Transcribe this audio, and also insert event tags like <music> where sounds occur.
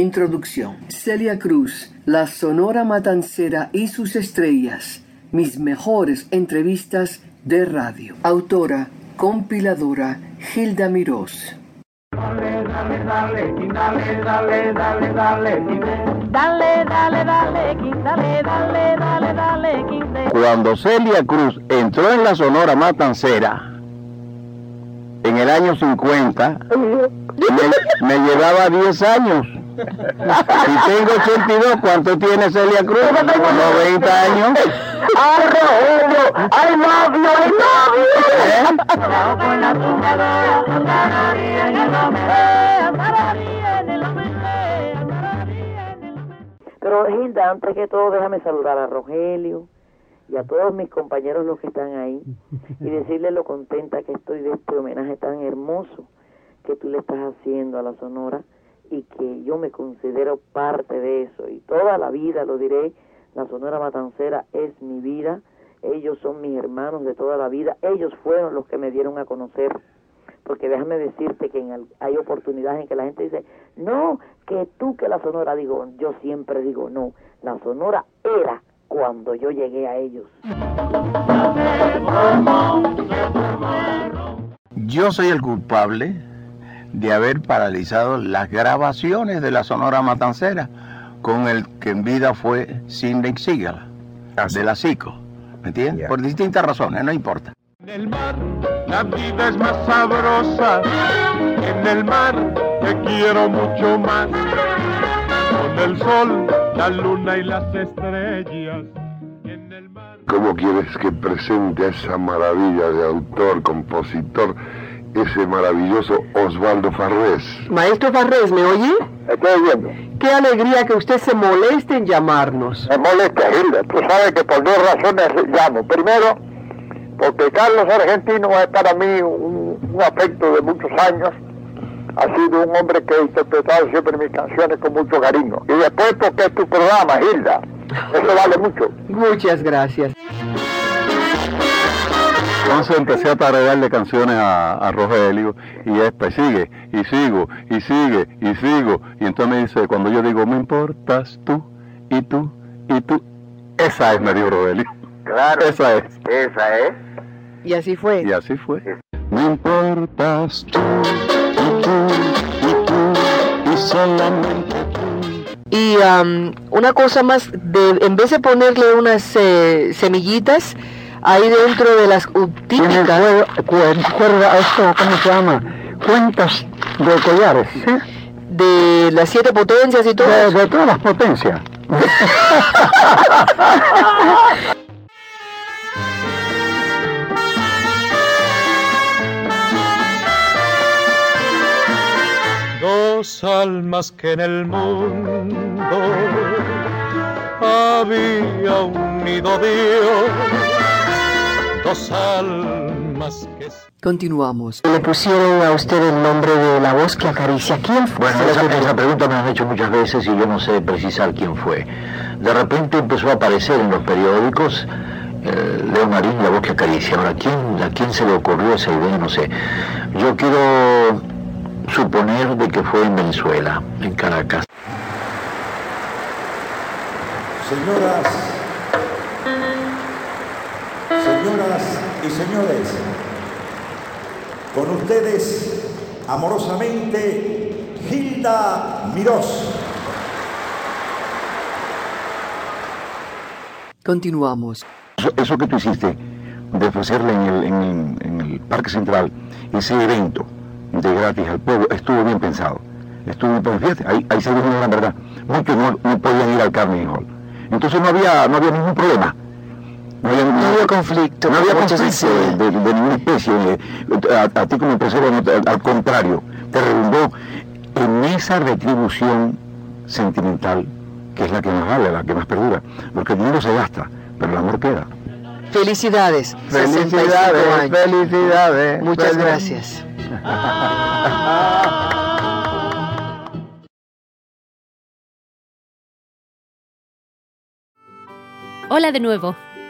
Introducción. Celia Cruz, La Sonora Matancera y sus estrellas. Mis mejores entrevistas de radio. Autora, compiladora, Hilda Mirós. Dale, dale, dale, dale, dale, dale, dale, dale, dale, dale, dale, dale, dale, Cuando Celia Cruz entró en la Sonora Matancera, en el año 50, me, me llevaba 10 años. Si tengo 82, ¿cuánto tiene Celia Cruz? 90 años. ¡Ay, Rogelio! ¡Ay, novio! ¡Ay, Pero Hilda, antes que todo, déjame saludar a Rogelio y a todos mis compañeros los que están ahí y decirles lo contenta que estoy de este homenaje tan hermoso que tú le estás haciendo a la Sonora y que yo me considero parte de eso. Y toda la vida lo diré, la Sonora Matancera es mi vida, ellos son mis hermanos de toda la vida, ellos fueron los que me dieron a conocer, porque déjame decirte que en hay oportunidades en que la gente dice, no, que tú que la Sonora, digo, yo siempre digo, no, la Sonora era cuando yo llegué a ellos. Yo soy el culpable de haber paralizado las grabaciones de la Sonora Matancera con el que en vida fue Sidney Siegel, de la CICO. ¿Me entiendes? Por distintas razones, no importa. En el mar la vida es más sabrosa. En el mar te quiero mucho más. Con el sol, la luna y las estrellas. En el mar... ¿Cómo quieres que presente a esa maravilla de autor, compositor, ese maravilloso Osvaldo Farrés? Maestro Farrés, ¿me oye? Estoy oyendo. Qué alegría que usted se moleste en llamarnos. Me molesta, Hilda. Tú sabes que por dos razones llamo. Primero, porque Carlos Argentino es para mí un, un afecto de muchos años. Ha sido un hombre que ha interpretado siempre mis canciones con mucho cariño. Y después porque es tu programa, Hilda. Eso vale mucho. Muchas gracias. Entonces empecé a tararearle canciones a, a Rogelio y después sigue, y sigo, y sigue, y sigo. Y entonces me dice, cuando yo digo, me importas tú, y tú, y tú, esa es, me dijo Rogelio. Claro. Esa es. Esa es. Y así fue. Y así fue. Me importas tú, y tú, y tú, y solamente tú. Y um, una cosa más, de, en vez de ponerle unas eh, semillitas ahí dentro de las típicas... Cuerda, esto, ¿cómo se llama? Cuentas de collares, ¿sí? De las siete potencias y todo. De, de todas las potencias. <laughs> Dos almas que en el mundo había unido Dios. Dos almas que Continuamos. Le pusieron a usted el nombre de la voz que acaricia. ¿Quién fue? Bueno, esa, esa pregunta me han hecho muchas veces y yo no sé precisar quién fue. De repente empezó a aparecer en los periódicos eh, Leo Marín, la voz que acaricia. Ahora, ¿quién, ¿a quién se le ocurrió esa idea? No sé. Yo quiero suponer de que fue en Venezuela, en Caracas. Señoras, señoras y señores, con ustedes, amorosamente, Hilda Mirós. Continuamos. Eso, eso que tú hiciste, de ofrecerle en el, en, el, en el Parque Central ese evento de gratis al pueblo, estuvo bien pensado. Estuvo bien pensado. Fíjate, ahí, ahí se dijo la verdad. Muchos no, no podían ir al Carnegie Hall. Entonces no había, no había ningún problema. No había, No había conflicto. no había muchas conflicto veces. de, de- de ninguna especie. A, a ti como empresario, al contrario, te redundó en esa retribución sentimental que es la que más vale, la que más perdura. Porque el dinero se gasta, pero el amor queda. Felicidades. 65 Felicidades, años. felicidades. Muchas Feliz- gracias. Hola de nuevo.